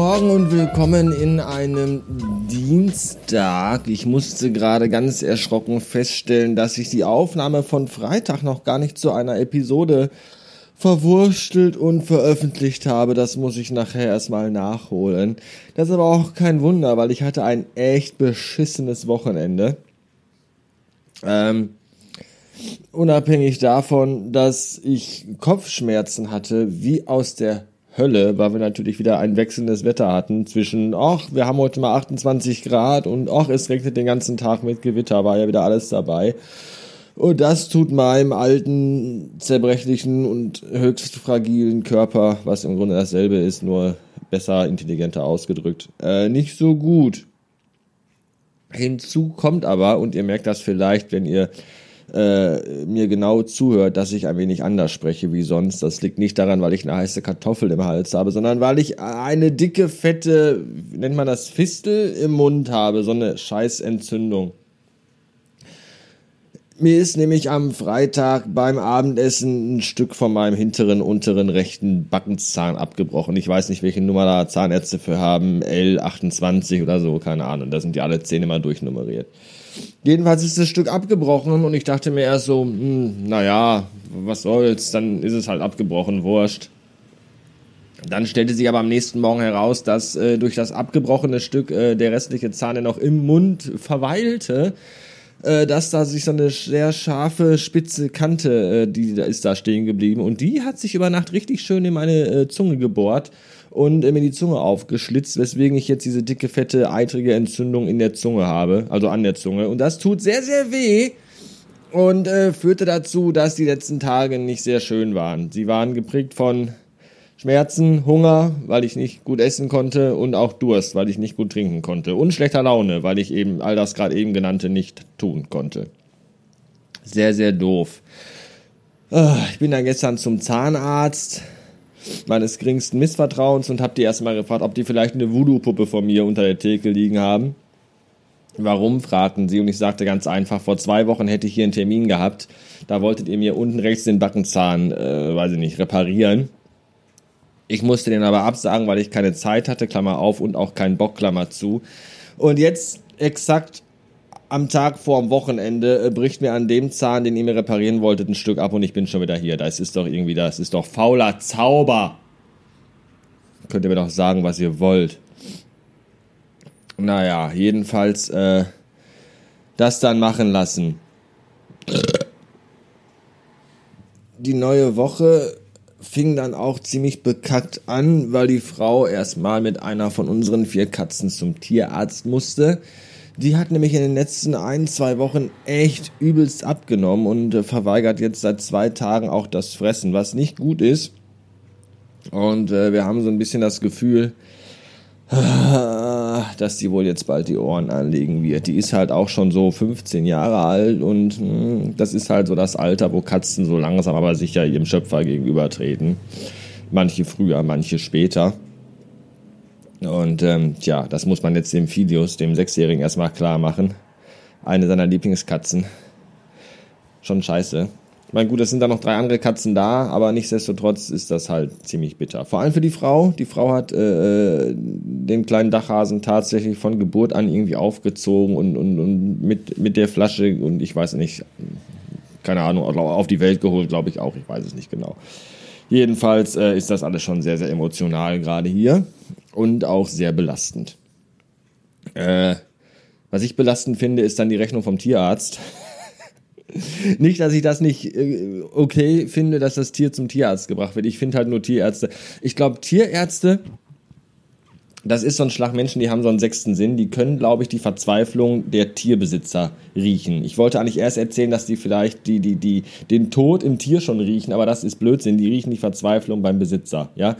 Morgen und willkommen in einem Dienstag. Ich musste gerade ganz erschrocken feststellen, dass ich die Aufnahme von Freitag noch gar nicht zu einer Episode verwurstelt und veröffentlicht habe. Das muss ich nachher erstmal nachholen. Das ist aber auch kein Wunder, weil ich hatte ein echt beschissenes Wochenende. Ähm, unabhängig davon, dass ich Kopfschmerzen hatte, wie aus der Hölle, weil wir natürlich wieder ein wechselndes Wetter hatten zwischen, ach, wir haben heute mal 28 Grad und ach, es regnet den ganzen Tag mit Gewitter, war ja wieder alles dabei. Und das tut meinem alten, zerbrechlichen und höchst fragilen Körper, was im Grunde dasselbe ist, nur besser, intelligenter ausgedrückt, äh, nicht so gut. Hinzu kommt aber, und ihr merkt das vielleicht, wenn ihr äh, mir genau zuhört, dass ich ein wenig anders spreche wie sonst. Das liegt nicht daran, weil ich eine heiße Kartoffel im Hals habe, sondern weil ich eine dicke, fette, nennt man das Fistel im Mund habe, so eine Scheißentzündung. Mir ist nämlich am Freitag beim Abendessen ein Stück von meinem hinteren, unteren rechten Backenzahn abgebrochen. Ich weiß nicht, welche Nummer da Zahnärzte für haben. L28 oder so, keine Ahnung. Da sind die alle Zähne mal durchnummeriert. Jedenfalls ist das Stück abgebrochen und ich dachte mir erst so, hm, naja, was soll's, dann ist es halt abgebrochen, wurscht. Dann stellte sich aber am nächsten Morgen heraus, dass äh, durch das abgebrochene Stück äh, der restliche Zahn, noch im Mund verweilte, äh, dass da sich so eine sehr scharfe, spitze Kante, äh, die da ist da stehen geblieben. Und die hat sich über Nacht richtig schön in meine äh, Zunge gebohrt und äh, mir die Zunge aufgeschlitzt, weswegen ich jetzt diese dicke, fette, eitrige Entzündung in der Zunge habe, also an der Zunge. Und das tut sehr, sehr weh und äh, führte dazu, dass die letzten Tage nicht sehr schön waren. Sie waren geprägt von Schmerzen, Hunger, weil ich nicht gut essen konnte und auch Durst, weil ich nicht gut trinken konnte und schlechter Laune, weil ich eben all das gerade eben genannte nicht tun konnte. Sehr, sehr doof. Ah, ich bin dann gestern zum Zahnarzt meines geringsten Missvertrauens und habe die erstmal gefragt, ob die vielleicht eine Voodoo-Puppe von mir unter der Theke liegen haben. Warum, fragten sie und ich sagte ganz einfach, vor zwei Wochen hätte ich hier einen Termin gehabt, da wolltet ihr mir unten rechts den Backenzahn, äh, weiß ich nicht, reparieren. Ich musste den aber absagen, weil ich keine Zeit hatte, Klammer auf, und auch keinen Bock, Klammer zu. Und jetzt exakt am Tag vor dem Wochenende äh, bricht mir an dem Zahn, den ihr mir reparieren wolltet, ein Stück ab und ich bin schon wieder hier. Das ist doch irgendwie, das ist doch fauler Zauber. Könnt ihr mir doch sagen, was ihr wollt. Naja, jedenfalls äh, das dann machen lassen. Die neue Woche fing dann auch ziemlich bekackt an, weil die Frau erstmal mit einer von unseren vier Katzen zum Tierarzt musste. Die hat nämlich in den letzten ein, zwei Wochen echt übelst abgenommen und äh, verweigert jetzt seit zwei Tagen auch das Fressen, was nicht gut ist. Und äh, wir haben so ein bisschen das Gefühl, dass die wohl jetzt bald die Ohren anlegen wird. Die ist halt auch schon so 15 Jahre alt und mh, hm, das ist halt so das Alter, wo Katzen so langsam aber sicher ihrem Schöpfer gegenübertreten. Manche früher, manche später. Und ähm, tja, das muss man jetzt dem Filius, dem Sechsjährigen, erstmal klar machen. Eine seiner Lieblingskatzen. Schon scheiße. Ich meine, gut, es sind da noch drei andere Katzen da, aber nichtsdestotrotz ist das halt ziemlich bitter. Vor allem für die Frau. Die Frau hat äh, den kleinen Dachhasen tatsächlich von Geburt an irgendwie aufgezogen und, und, und mit, mit der Flasche und ich weiß nicht, keine Ahnung, auf die Welt geholt, glaube ich auch. Ich weiß es nicht genau. Jedenfalls äh, ist das alles schon sehr, sehr emotional gerade hier und auch sehr belastend. Äh, was ich belastend finde, ist dann die Rechnung vom Tierarzt. nicht, dass ich das nicht äh, okay finde, dass das Tier zum Tierarzt gebracht wird. Ich finde halt nur Tierärzte. Ich glaube, Tierärzte, das ist so ein Schlag Menschen, die haben so einen sechsten Sinn. Die können, glaube ich, die Verzweiflung der Tierbesitzer riechen. Ich wollte eigentlich erst erzählen, dass die vielleicht die, die, die, den Tod im Tier schon riechen, aber das ist Blödsinn. Die riechen die Verzweiflung beim Besitzer, ja.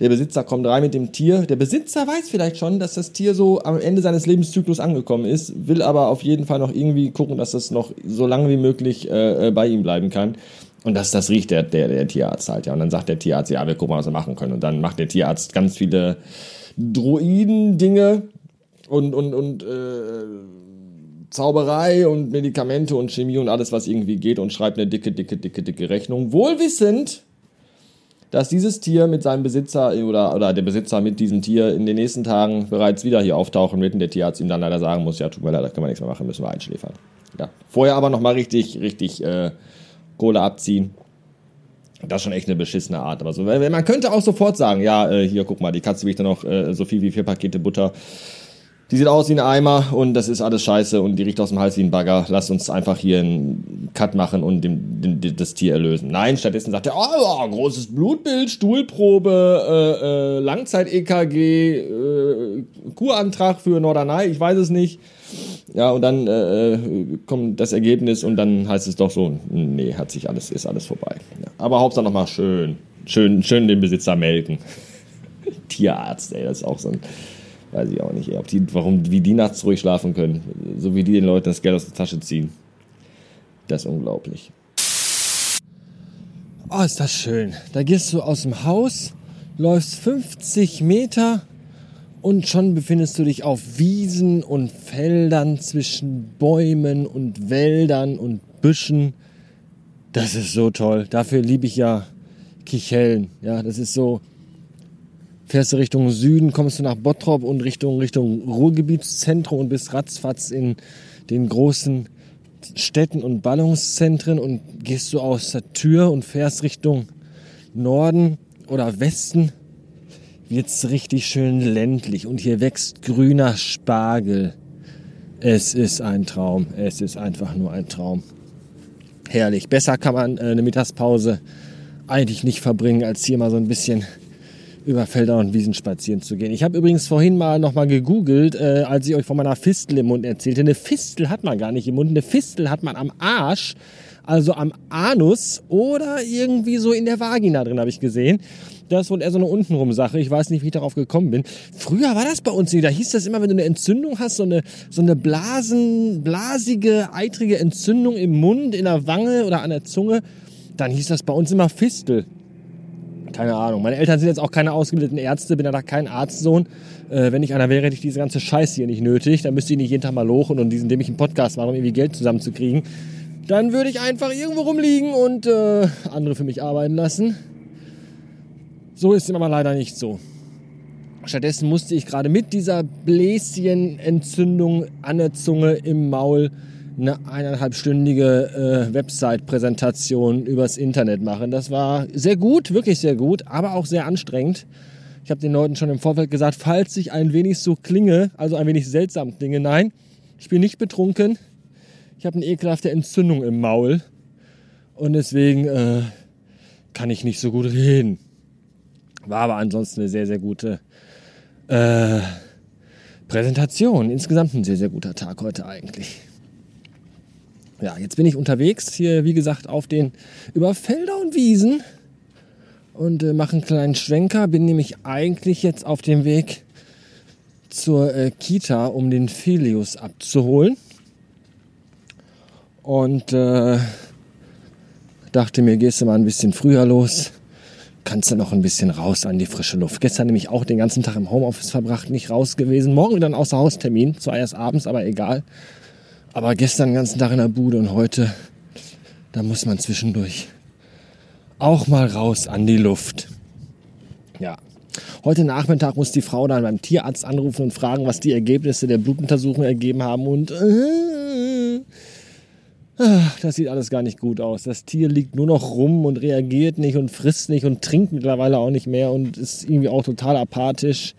Der Besitzer kommt rein mit dem Tier. Der Besitzer weiß vielleicht schon, dass das Tier so am Ende seines Lebenszyklus angekommen ist, will aber auf jeden Fall noch irgendwie gucken, dass das noch so lange wie möglich äh, äh, bei ihm bleiben kann. Und das, das riecht der, der, der Tierarzt halt, ja. Und dann sagt der Tierarzt, ja, wir gucken mal, was wir machen können. Und dann macht der Tierarzt ganz viele Droiden-Dinge und, und, und äh, Zauberei und Medikamente und Chemie und alles, was irgendwie geht und schreibt eine dicke, dicke, dicke, dicke Rechnung. Wohlwissend, dass dieses Tier mit seinem Besitzer oder, oder der Besitzer mit diesem Tier in den nächsten Tagen bereits wieder hier auftauchen wird und der Tierarzt ihm dann leider sagen muss, ja, tut mir leid, da können wir nichts mehr machen, müssen wir einschläfern. Ja. Vorher aber nochmal richtig, richtig äh, Kohle abziehen. Das ist schon echt eine beschissene Art. Aber so, man könnte auch sofort sagen, ja, äh, hier, guck mal, die Katze wiegt dann noch äh, so viel wie vier Pakete Butter. Die sieht aus wie ein Eimer und das ist alles scheiße und die riecht aus dem Hals wie ein Bagger. Lass uns einfach hier einen Cut machen und dem, dem, das Tier erlösen. Nein, stattdessen sagt er, oh, großes Blutbild, Stuhlprobe, äh, äh, Langzeit-EKG, äh, Kurantrag für Norderney, ich weiß es nicht. Ja, und dann äh, kommt das Ergebnis und dann heißt es doch so, nee, hat sich alles, ist alles vorbei. Ja, aber Hauptsache nochmal schön, schön, schön den Besitzer melken. Tierarzt, ey, das ist auch so ein Weiß ich auch nicht, ob die, warum, wie die nachts ruhig schlafen können. So wie die den Leuten das Geld aus der Tasche ziehen. Das ist unglaublich. Oh, ist das schön. Da gehst du aus dem Haus, läufst 50 Meter und schon befindest du dich auf Wiesen und Feldern zwischen Bäumen und Wäldern und Büschen. Das ist so toll. Dafür liebe ich ja Kichellen. Ja, das ist so fährst du Richtung Süden, kommst du nach Bottrop und Richtung, Richtung Ruhrgebietszentrum und bist ratzfatz in den großen Städten und Ballungszentren und gehst du aus der Tür und fährst Richtung Norden oder Westen, wird's richtig schön ländlich und hier wächst grüner Spargel. Es ist ein Traum. Es ist einfach nur ein Traum. Herrlich. Besser kann man äh, eine Mittagspause eigentlich nicht verbringen, als hier mal so ein bisschen über Felder und Wiesen spazieren zu gehen. Ich habe übrigens vorhin mal nochmal gegoogelt, äh, als ich euch von meiner Fistel im Mund erzählte. Eine Fistel hat man gar nicht im Mund, eine Fistel hat man am Arsch, also am Anus oder irgendwie so in der Vagina drin, habe ich gesehen. Das ist wohl eher so eine untenrum Sache. Ich weiß nicht, wie ich darauf gekommen bin. Früher war das bei uns nicht. Da hieß das immer, wenn du eine Entzündung hast, so eine, so eine Blasen, blasige, eitrige Entzündung im Mund, in der Wange oder an der Zunge, dann hieß das bei uns immer Fistel. Keine Ahnung. Meine Eltern sind jetzt auch keine ausgebildeten Ärzte, bin ja da kein Arztsohn. Äh, wenn ich einer wäre, hätte ich diese ganze Scheiße hier nicht nötig. Dann müsste ich nicht jeden Tag mal lochen und diesen, einen Podcast mache, um irgendwie Geld zusammenzukriegen. Dann würde ich einfach irgendwo rumliegen und äh, andere für mich arbeiten lassen. So ist es aber leider nicht so. Stattdessen musste ich gerade mit dieser Bläschenentzündung an der Zunge im Maul eine eineinhalbstündige äh, Website-Präsentation übers Internet machen. Das war sehr gut, wirklich sehr gut, aber auch sehr anstrengend. Ich habe den Leuten schon im Vorfeld gesagt, falls ich ein wenig so klinge, also ein wenig seltsam klinge, nein, ich bin nicht betrunken. Ich habe eine ekelhafte Entzündung im Maul und deswegen äh, kann ich nicht so gut reden. War aber ansonsten eine sehr, sehr gute äh, Präsentation. Insgesamt ein sehr, sehr guter Tag heute eigentlich ja, jetzt bin ich unterwegs hier, wie gesagt, auf den über Felder und Wiesen und äh, mache einen kleinen Schwenker. Bin nämlich eigentlich jetzt auf dem Weg zur äh, Kita, um den Filius abzuholen. Und äh, dachte mir, gehst du mal ein bisschen früher los, kannst du noch ein bisschen raus an die frische Luft. Gestern nämlich auch den ganzen Tag im Homeoffice verbracht, nicht raus gewesen. Morgen wieder ein Außerhaustermin, zwar erst abends, aber egal. Aber gestern den ganzen Tag in der Bude und heute, da muss man zwischendurch auch mal raus an die Luft. Ja. Heute Nachmittag muss die Frau dann beim Tierarzt anrufen und fragen, was die Ergebnisse der Blutuntersuchung ergeben haben. Und äh, das sieht alles gar nicht gut aus. Das Tier liegt nur noch rum und reagiert nicht und frisst nicht und trinkt mittlerweile auch nicht mehr und ist irgendwie auch total apathisch.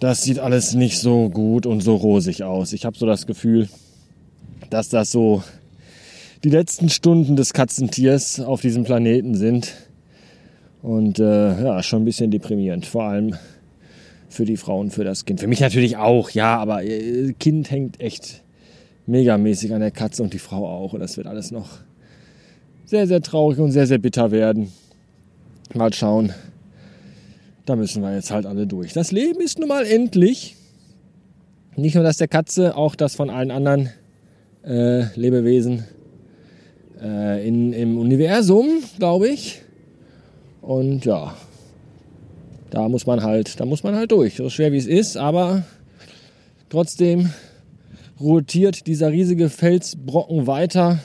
Das sieht alles nicht so gut und so rosig aus. Ich habe so das Gefühl, dass das so die letzten Stunden des Katzentiers auf diesem Planeten sind. Und äh, ja, schon ein bisschen deprimierend. Vor allem für die Frauen, für das Kind. Für mich natürlich auch, ja, aber äh, Kind hängt echt megamäßig an der Katze und die Frau auch. Und das wird alles noch sehr, sehr traurig und sehr, sehr bitter werden. Mal schauen. Da müssen wir jetzt halt alle durch. Das Leben ist nun mal endlich. Nicht nur das der Katze, auch das von allen anderen äh, Lebewesen äh, in, im Universum, glaube ich. Und ja, da muss man halt, da muss man halt durch. So schwer wie es ist, aber trotzdem rotiert dieser riesige Felsbrocken weiter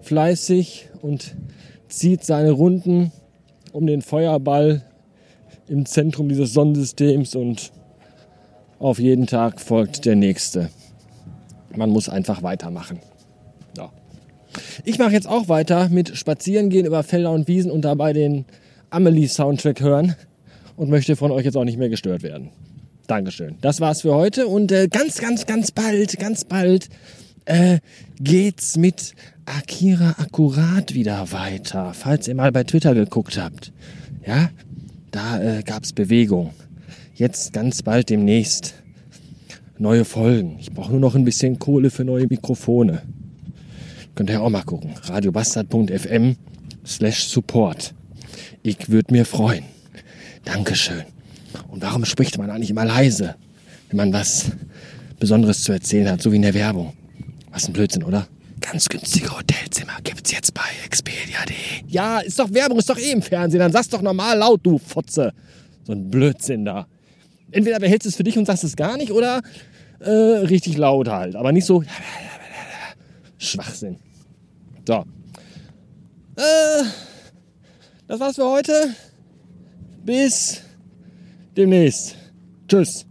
fleißig und zieht seine Runden um den Feuerball im Zentrum dieses Sonnensystems und auf jeden Tag folgt der nächste. Man muss einfach weitermachen. Ja. Ich mache jetzt auch weiter mit Spazierengehen über Felder und Wiesen und dabei den Amelie-Soundtrack hören und möchte von euch jetzt auch nicht mehr gestört werden. Dankeschön. Das war's für heute und äh, ganz, ganz, ganz bald, ganz bald äh, geht's mit Akira Akkurat wieder weiter. Falls ihr mal bei Twitter geguckt habt. Ja, da äh, gab's Bewegung. Jetzt ganz bald demnächst neue Folgen. Ich brauche nur noch ein bisschen Kohle für neue Mikrofone. Könnt ihr auch mal gucken. radiobastard.fm slash support. Ich würde mir freuen. Dankeschön. Und warum spricht man eigentlich immer leise, wenn man was Besonderes zu erzählen hat, so wie in der Werbung? Was ein Blödsinn, oder? Ganz günstige Hotelzimmer gibt's jetzt bei Expedia.de. Ja, ist doch Werbung, ist doch eh im Fernsehen. Dann sag's doch normal laut, du Fotze. So ein Blödsinn da. Entweder behältst du es für dich und sagst es gar nicht oder äh, richtig laut halt. Aber nicht so Schwachsinn. So. Äh, das war's für heute. Bis demnächst. Tschüss.